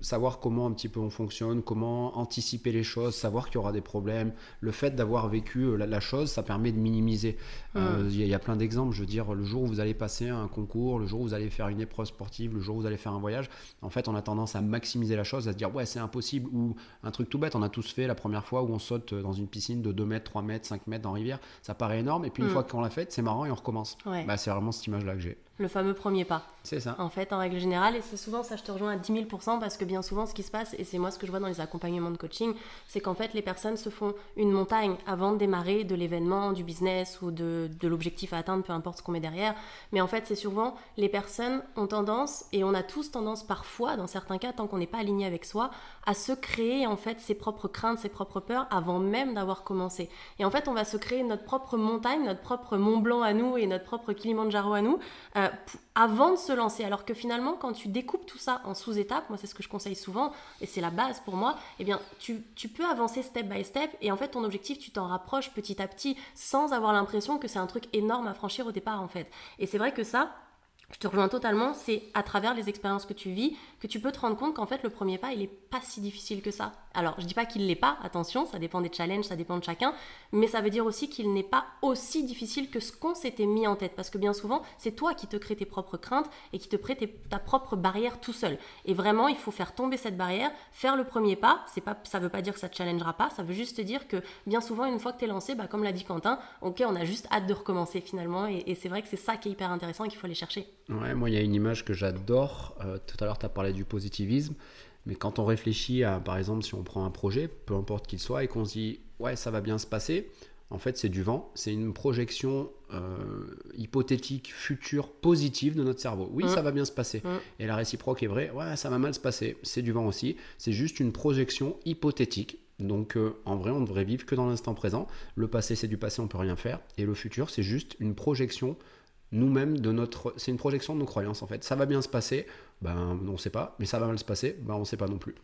savoir comment un petit peu on fonctionne, comment anticiper les choses, savoir qu'il y aura des problèmes. Le fait d'avoir vécu la, chose, ça permet de minimiser. Mm. Il y, a plein d'exemples. Je veux dire, le jour où vous allez passer un concours, le jour où vous allez faire une épreuve sportive, le jour où vous allez faire un voyage, en fait, on a tendance à maximiser la chose, à se dire ouais, c'est impossible. Ou un truc tout bête, on a tous fait la première fois où on saute dans une piscine de 2 mètres, 3 mètres, 5 mètres dans rivière. Ça paraît énorme. Et puis une mm. fois qu'on l'a fait, c'est marrant et on recommence. Bah, c'est vraiment cette image-là que j'ai. Le fameux premier pas. C'est ça. En fait, en règle générale, et c'est souvent ça, je te rejoins à 10 000% parce que bien souvent, ce qui se passe, et c'est moi ce que je vois dans les accompagnements de coaching, c'est qu'en fait, les personnes se font une montagne avant de démarrer de l'événement, du business ou de, de l'objectif à atteindre, peu importe ce qu'on met derrière. Mais en fait, c'est souvent les personnes ont tendance, et on a tous tendance parfois, dans certains cas, tant qu'on n'est pas aligné avec soi, à se créer en fait ses propres craintes, ses propres peurs avant même d'avoir commencé. Et en fait, on va se créer notre propre montagne, notre propre Mont Blanc à nous et notre propre Kilimanjaro à nous. Euh, avant de se lancer. Alors que finalement, quand tu découpes tout ça en sous-étapes, moi c'est ce que je conseille souvent, et c'est la base pour moi, eh bien tu, peux avancer step by step, et en fait ton objectif, tu t'en rapproches petit à petit, sans avoir l'impression que c'est un truc énorme à franchir au départ en fait. Et c'est vrai que ça, je te rejoins totalement, c'est à travers les expériences que tu vis que tu peux te rendre compte qu'en fait le premier pas il est pas si difficile que ça. Alors je dis pas qu'il l'est pas, attention, ça dépend des challenges, ça dépend de chacun, mais ça veut dire aussi qu'il n'est pas aussi difficile que ce qu'on s'était mis en tête parce que bien souvent c'est toi qui te crée tes propres craintes et qui te crée ta propre barrière tout seul. Et vraiment il faut faire tomber cette barrière, faire le premier pas. C'est pas, ça veut pas dire que ça te challengera pas, ça veut juste te dire que bien souvent une fois que tu es lancé, bah, comme l'a dit Quentin, ok on a juste hâte de recommencer finalement et, et c'est vrai que c'est ça qui est hyper intéressant et qu'il faut aller chercher. Ouais, moi, il y a une image que j'adore. Euh, tout à l'heure, tu as parlé du positivisme. Mais quand on réfléchit à, par exemple, si on prend un projet, peu importe qu'il soit, et qu'on se dit, ouais, ça va bien se passer, en fait, c'est du vent. C'est une projection euh, hypothétique, future, positive de notre cerveau. Oui, mmh. ça va bien se passer. Mmh. Et la réciproque est vraie, ouais, ça va mal se passer. C'est du vent aussi. C'est juste une projection hypothétique. Donc euh, en vrai, on ne devrait vivre que dans l'instant présent. Le passé, c'est du passé, on peut rien faire. Et le futur, c'est juste une projection nous-mêmes de notre. C'est une projection de nos croyances en fait. Ça va bien se passer, ben on ne sait pas, mais ça va mal se passer, ben on ne sait pas non plus.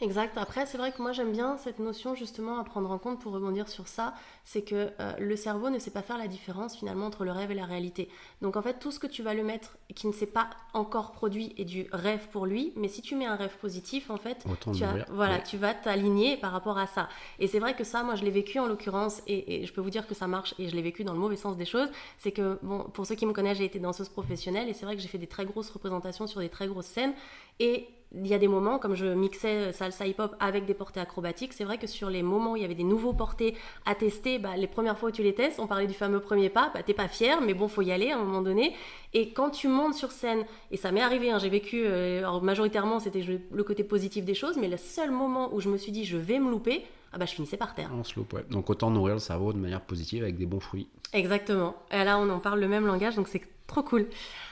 Exact. Après, c'est vrai que moi j'aime bien cette notion justement à prendre en compte pour rebondir sur ça, c'est que euh, le cerveau ne sait pas faire la différence finalement entre le rêve et la réalité. Donc en fait, tout ce que tu vas le mettre qui ne s'est pas encore produit est du rêve pour lui, mais si tu mets un rêve positif, en fait, tu, voilà, tu vas t'aligner par rapport à ça. Et c'est vrai que ça, moi je l'ai vécu en l'occurrence, et, et, je peux vous dire que ça marche, et je l'ai vécu dans le mauvais sens des choses, c'est que, bon, pour ceux qui me connaissent, j'ai été danseuse professionnelle, et c'est vrai que j'ai fait des très grosses représentations sur des très grosses scènes, et il y a des moments, comme je mixais salsa hip-hop avec des portées acrobatiques, c'est vrai que sur les moments où il y avait des nouveaux portés à tester, bah, les premières fois où tu les testes, on parlait du fameux premier pas, bah, t'es pas fier, mais bon, faut y aller à un moment donné. Et quand tu montes sur scène, et ça m'est arrivé, hein, j'ai vécu, euh, majoritairement c'était le côté positif des choses, mais le seul moment où je me suis dit je vais me louper, ah bah je finissais par terre. On se loupe, ouais. Donc autant nourrir le cerveau de manière positive avec des bons fruits. Exactement. Et là, on en parle le même langage, donc c'est Trop cool.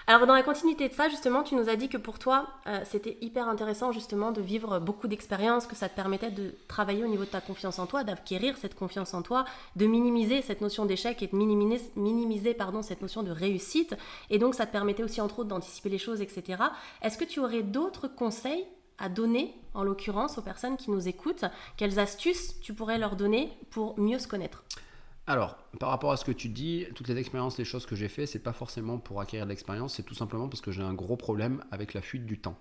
Alors dans la continuité de ça, justement, tu nous as dit que pour toi, euh, c'était hyper intéressant justement de vivre beaucoup d'expériences, que ça te permettait de travailler au niveau de ta confiance en toi, d'acquérir cette confiance en toi, de minimiser cette notion d'échec et de minimiser, minimiser pardon, cette notion de réussite. Et donc ça te permettait aussi entre autres d'anticiper les choses, etc. Est-ce que tu aurais d'autres conseils à donner, en l'occurrence, aux personnes qui nous écoutent Quelles astuces tu pourrais leur donner pour mieux se connaître? Alors, par rapport à ce que tu dis, toutes les expériences, les choses que j'ai fait, c'est pas forcément pour acquérir de l'expérience, c'est tout simplement parce que j'ai un gros problème avec la fuite du temps.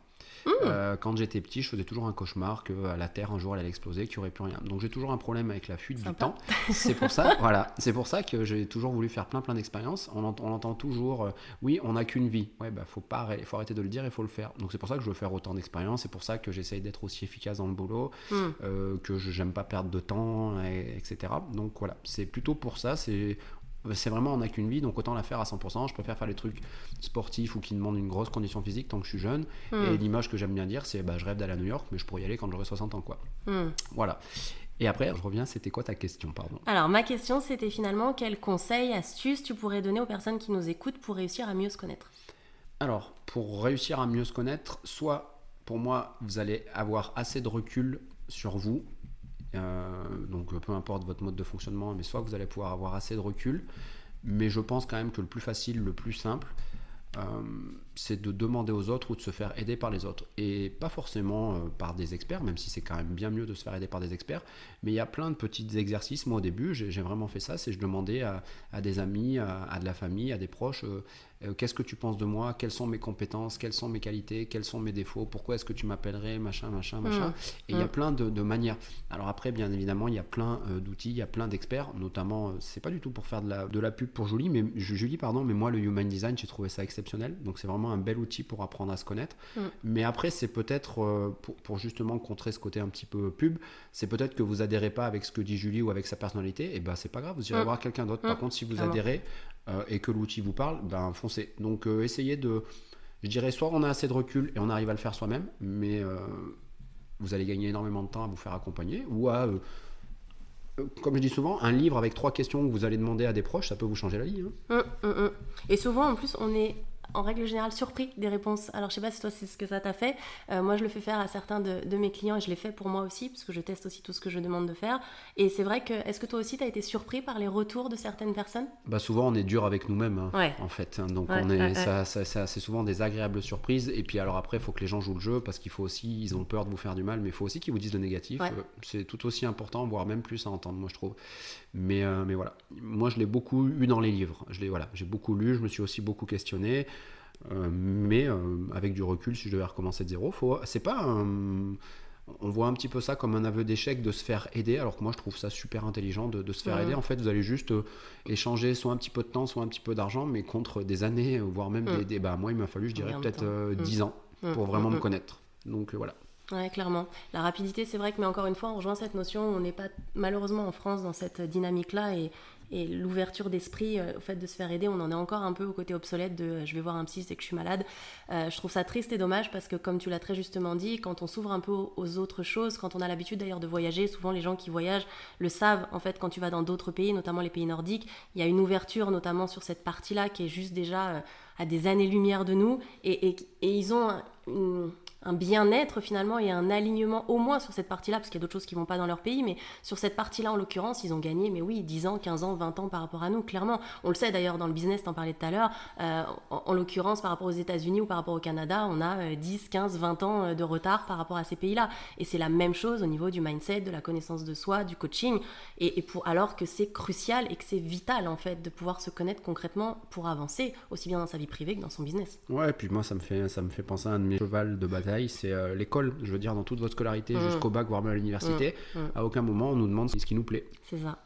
Mmh. Euh, quand j'étais petit, je faisais toujours un cauchemar que la Terre un jour elle allait exploser, qu'il n'y aurait plus rien. Donc j'ai toujours un problème avec la fuite du temps. C'est pour ça, voilà, c'est pour ça que j'ai toujours voulu faire plein plein d'expériences. On, entend toujours, euh, oui, on n'a qu'une vie. Ouais, bah faut pas, faut arrêter de le dire, il faut le faire. Donc c'est pour ça que je veux faire autant d'expériences. C'est pour ça que j'essaye d'être aussi efficace dans le boulot, mmh. euh, que je n'aime pas perdre de temps, etc. Donc voilà, c'est plutôt pour ça. C'est c'est vraiment on n'a qu'une vie, donc autant la faire à 100%. Je préfère faire les trucs sportifs ou qui demandent une grosse condition physique tant que je suis jeune. Hmm. Et l'image que j'aime bien dire, c'est bah, je rêve d'aller à New York, mais je pourrais y aller quand j'aurai 60 ans. quoi. Hmm. Voilà. Et après, je reviens, c'était quoi ta question, pardon? Alors, ma question, c'était finalement quels conseils, astuces tu pourrais donner aux personnes qui nous écoutent pour réussir à mieux se connaître? Alors, pour réussir à mieux se connaître, soit pour moi, vous allez avoir assez de recul sur vous donc peu importe votre mode de fonctionnement, mais soit vous allez pouvoir avoir assez de recul. Mais je pense quand même que le plus facile, le plus simple, euh, c'est de demander aux autres ou de se faire aider par les autres. Et pas forcément euh, par des experts, même si c'est quand même bien mieux de se faire aider par des experts. Mais il y a plein de petits exercices. Moi au début, j'ai vraiment fait ça, c'est je demandais à, des amis, à, de la famille, à des proches, euh, qu'est-ce que tu penses de moi, quelles sont mes compétences, quelles sont mes qualités, quels sont mes défauts, pourquoi est-ce que tu m'appellerais, machin, machin, Mm. machin. Et il y a plein de, de manières. Alors après, bien évidemment, il y a plein euh, d'outils, il y a plein d'experts, notamment, euh, c'est pas du tout pour faire de la, de la pub pour Julie, mais Julie, pardon, mais moi le Human Design, j'ai trouvé ça exceptionnel. Donc c'est vraiment un bel outil pour apprendre à se connaître. Mm. Mais après, c'est peut-être euh, pour, pour justement contrer ce côté un petit peu pub, c'est peut-être que vous adhérez pas avec ce que dit Julie ou avec sa personnalité, et ben c'est pas grave, vous irez Mm. voir quelqu'un d'autre. Par Mm. contre, si vous Clairement. adhérez euh, et que l'outil vous parle, ben foncez. Donc euh, essayez de, je dirais, soit on a assez de recul et on arrive à le faire soi-même, mais vous allez gagner énormément de temps à vous faire accompagner, ou à comme je dis souvent, un livre avec trois questions que vous allez demander à des proches, ça peut vous changer la vie. hein. Et souvent, en plus, on est en règle générale surpris des réponses. Alors, je sais pas si toi, c'est ce que ça t'a fait. Euh, moi, je le fais faire à certains de, de mes clients et je l'ai fait pour moi aussi, parce que je teste aussi tout ce que je demande de faire. Et c'est vrai que, est-ce que toi aussi, tu as été surpris par les retours de certaines personnes? Bah souvent on est dur avec nous-mêmes hein, Ouais. en fait hein. donc Ouais, on est ouais, ça, ça- ça- c'est souvent des agréables surprises et puis alors après il faut que les gens jouent le jeu parce qu'il faut aussi ils ont peur de vous faire du mal mais il faut aussi qu'ils vous disent le négatif. Euh, c'est tout aussi important voire même plus à entendre moi je trouve mais euh, mais voilà moi je l'ai beaucoup eu dans les livres je l'ai voilà j'ai beaucoup lu je me suis aussi beaucoup questionné Euh, mais euh, avec du recul si je devais recommencer de zéro faut c'est pas un- on voit un petit peu ça comme un aveu d'échec de se faire aider, alors que moi je trouve ça super intelligent de, de se faire aider. En fait, vous allez juste euh, échanger soit un petit peu de temps, soit un petit peu d'argent, mais contre des années, voire même des, des- Bah, moi, il m'a fallu, je dirais, peut-être Mhm. 10 ans Hum, pour vraiment hum, me connaître. Donc voilà. Ouais, clairement. La rapidité, c'est vrai que, mais encore une fois, on rejoint cette notion. On n'est pas malheureusement en France dans cette dynamique-là et, l'ouverture d'esprit euh, au fait de se faire aider, on en est encore un peu au côté obsolète de euh, je vais voir un psy, c'est que je suis malade. Euh, je trouve ça triste et dommage parce que, comme tu l'as très justement dit, quand on s'ouvre un peu aux, autres choses, quand on a l'habitude d'ailleurs de voyager, souvent les gens qui voyagent le savent. En fait, quand tu vas dans d'autres pays, notamment les pays nordiques, il y a une ouverture notamment sur cette partie-là qui est juste déjà à des années-lumière de nous et, ils ont un- une- un bien-être finalement et un alignement au moins sur cette partie-là, parce qu'il y a d'autres choses qui vont pas dans leur pays, mais sur cette partie-là en l'occurrence, ils ont gagné, mais oui, 10 ans, 15 ans, 20 ans par rapport à nous, clairement. On le sait d'ailleurs dans le business, t'en parlais tout à l'heure, euh, en, en l'occurrence par rapport aux États-Unis ou par rapport au Canada, on a euh, 10, 15, 20 ans euh, de retard par rapport à ces pays-là. Et c'est la même chose au niveau du mindset, de la connaissance de soi, du coaching, et pour, alors que c'est crucial et que c'est vital en fait de pouvoir se connaître concrètement pour avancer, aussi bien dans sa vie privée que dans son business. Ouais, et puis moi, ça me fait, ça me fait penser à un de mes chevals de bataille, c'est euh, l'école. Je veux dire, dans toute votre scolarité, Mm. jusqu'au bac, voire même à l'université, Mm, mm. à aucun moment on nous demande ce qui nous plaît. C'est ça.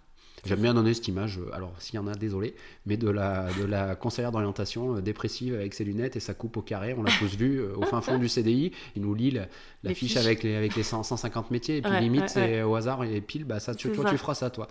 J'aime bien donner cette image, euh, alors s'il y en a, désolé, mais de la, de la conseillère d'orientation euh, dépressive avec ses lunettes et sa coupe au carré, on l'a tous vu euh, au fin fond du CDI, il nous lit la, fiche, fiches. avec les, avec les 100 150 métiers, et puis Ouais, limite ouais, c'est au hasard et pile, bah, ça, tu, toi ça. tu feras ça toi.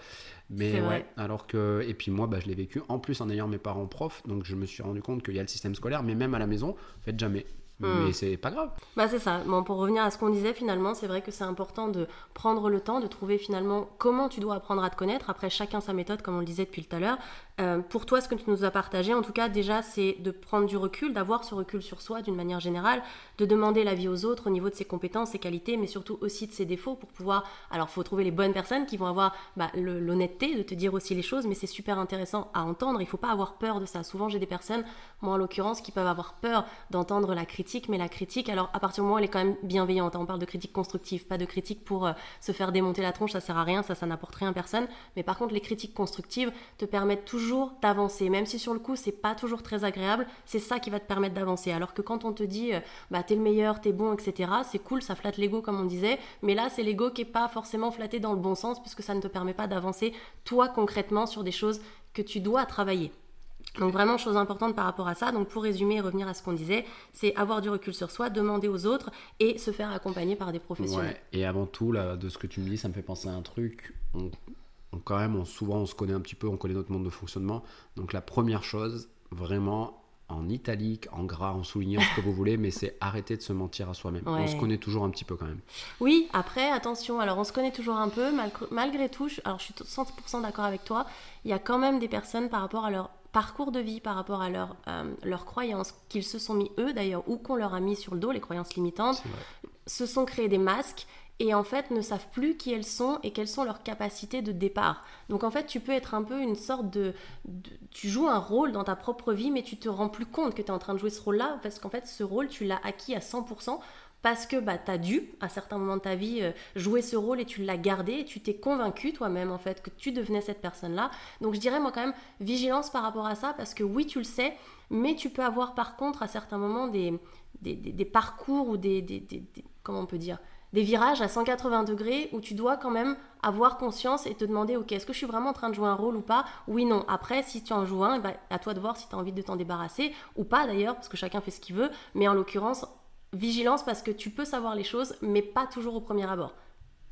Mais ouais, alors que, et puis moi bah, je l'ai vécu, en plus en ayant mes parents profs, donc je me suis rendu compte qu'il y a le système scolaire, mais même à la maison, faites jamais. Hmm. Mais c'est pas grave. Bah c'est ça. Bon, pour revenir à ce qu'on disait finalement, c'est vrai que c'est important de prendre le temps de trouver finalement comment tu dois apprendre à te connaître. Après, chacun sa méthode, comme on le disait depuis tout à l'heure. Euh, pour toi, ce que tu nous as partagé, en tout cas, déjà, c'est de prendre du recul, d'avoir ce recul sur soi d'une manière générale, de demander l'avis aux autres au niveau de ses compétences, ses qualités, mais surtout aussi de ses défauts pour pouvoir. Alors, faut trouver les bonnes personnes qui vont avoir bah, l'honnêteté de te dire aussi les choses, mais c'est super intéressant à entendre. Il faut pas avoir peur de ça. Souvent, j'ai des personnes, moi en l'occurrence, qui peuvent avoir peur d'entendre la critique, mais la critique, alors à partir du moment où elle est quand même bienveillante, hein, on parle de critique constructive, pas de critique pour euh, se faire démonter la tronche, ça sert à rien, ça, ça n'apporte rien à personne. Mais par contre, les critiques constructives te permettent toujours d'avancer, même si sur le coup, c'est pas toujours très agréable, c'est ça qui va te permettre d'avancer. Alors que quand on te dit, euh, bah t'es le meilleur, t'es bon, etc., c'est cool, ça flatte l'ego comme on disait, mais là, c'est l'ego qui est pas forcément flatté dans le bon sens, puisque ça ne te permet pas d'avancer toi concrètement sur des choses que tu dois travailler. Donc vraiment, chose importante par rapport à ça. Donc pour résumer et revenir à ce qu'on disait, c'est avoir du recul sur soi, demander aux autres et se faire accompagner par des professionnels. Ouais. Et avant tout, là, de ce que tu me dis, ça me fait penser à un truc. On, on- quand même, on, souvent, on se connaît un petit peu, on connaît notre monde de fonctionnement. Donc la première chose, vraiment, en italique, en gras, en soulignant ce que vous voulez, mais c'est arrêter de se mentir à soi-même. On se connaît toujours un petit peu quand même. Oui, après, attention, alors on se connaît toujours un peu, malgré, malgré tout, alors je suis 100% d'accord avec toi, il y a quand même des personnes par rapport à leur parcours de vie, par rapport à leur, euh, leurs croyances qu'ils se sont mis eux d'ailleurs, ou qu'on leur a mis sur le dos, les croyances limitantes, se sont créés des masques et en fait ne savent plus qui elles sont et quelles sont leurs capacités de départ. Donc en fait tu peux être un peu une sorte de... de- tu joues un rôle dans ta propre vie mais tu te rends plus compte que tu es en train de jouer ce rôle-là parce qu'en fait ce rôle tu l'as acquis à 100% parce que bah, tu as dû, à certains moments de ta vie, euh, jouer ce rôle et tu l'as gardé et tu t'es convaincu toi-même en fait que tu devenais cette personne-là. Donc je dirais moi quand même vigilance par rapport à ça parce que oui, tu le sais, mais tu peux avoir par contre à certains moments des, des, parcours ou des, des, comment on peut dire des virages à 180 degrés où tu dois quand même avoir conscience et te demander ok est-ce que je suis vraiment en train de jouer un rôle ou pas? Oui non. Après si tu en joues un eh ben, à toi de voir si tu as envie de t'en débarrasser ou pas d'ailleurs parce que chacun fait ce qu'il veut. Mais en l'occurrence vigilance parce que tu peux savoir les choses mais pas toujours au premier abord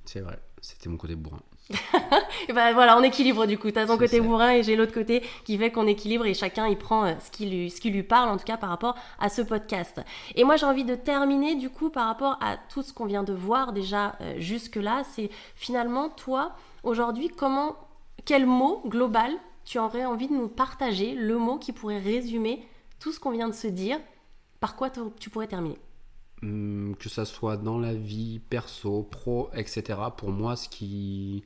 c'est vrai c'était mon côté bourrin et ben voilà, on équilibre du coup. Tu as ton côté bourrin et j'ai l'autre côté qui fait qu'on équilibre et chacun il prend euh, ce qui, lui, ce qui lui parle en tout cas par rapport à ce podcast. Et moi j'ai envie de terminer du coup par rapport à tout ce qu'on vient de voir déjà euh, jusque-là. C'est finalement toi aujourd'hui comment, quel mot global tu aurais envie de nous partager, le mot qui pourrait résumer tout ce qu'on vient de se dire, par quoi tu pourrais terminer? Que ça soit dans la vie perso, pro, etc. Pour moi, ce qui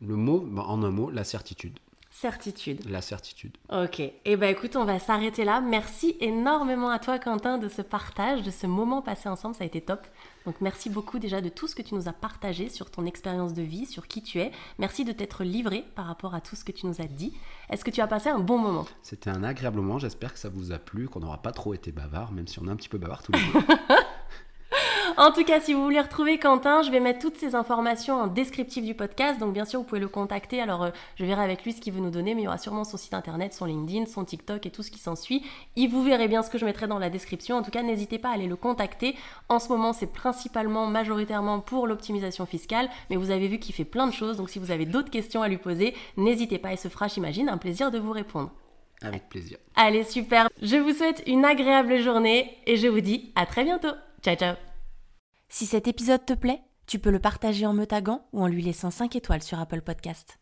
le mot, bah, en un mot, la certitude. Certitude. La certitude. Ok. Et eh ben écoute, on va s'arrêter là. Merci énormément à toi, Quentin, de ce partage, de ce moment passé ensemble. Ça a été top. Donc merci beaucoup déjà de tout ce que tu nous as partagé sur ton expérience de vie, sur qui tu es. Merci de t'être livré par rapport à tout ce que tu nous as dit. Est-ce que tu as passé un bon moment? C'était un agréable moment. J'espère que ça vous a plu, qu'on n'aura pas trop été bavard, même si on est un petit peu bavard tous les deux. En tout cas, si vous voulez retrouver Quentin, je vais mettre toutes ces informations en descriptif du podcast. Donc, bien sûr, vous pouvez le contacter. Alors, euh, je verrai avec lui ce qu'il veut nous donner, mais il y aura sûrement son site internet, son LinkedIn, son TikTok et tout ce qui s'ensuit. Et vous verrez bien ce que je mettrai dans la description. En tout cas, n'hésitez pas à aller le contacter. En ce moment, c'est principalement, majoritairement pour l'optimisation fiscale, mais vous avez vu qu'il fait plein de choses. Donc, si vous avez d'autres questions à lui poser, n'hésitez pas et ce fera, j'imagine, un plaisir de vous répondre. Avec plaisir. Allez, super. Je vous souhaite une agréable journée et je vous dis à très bientôt. Ciao, ciao. Si cet épisode te plaît, tu peux le partager en me taguant ou en lui laissant 5 étoiles sur Apple Podcast.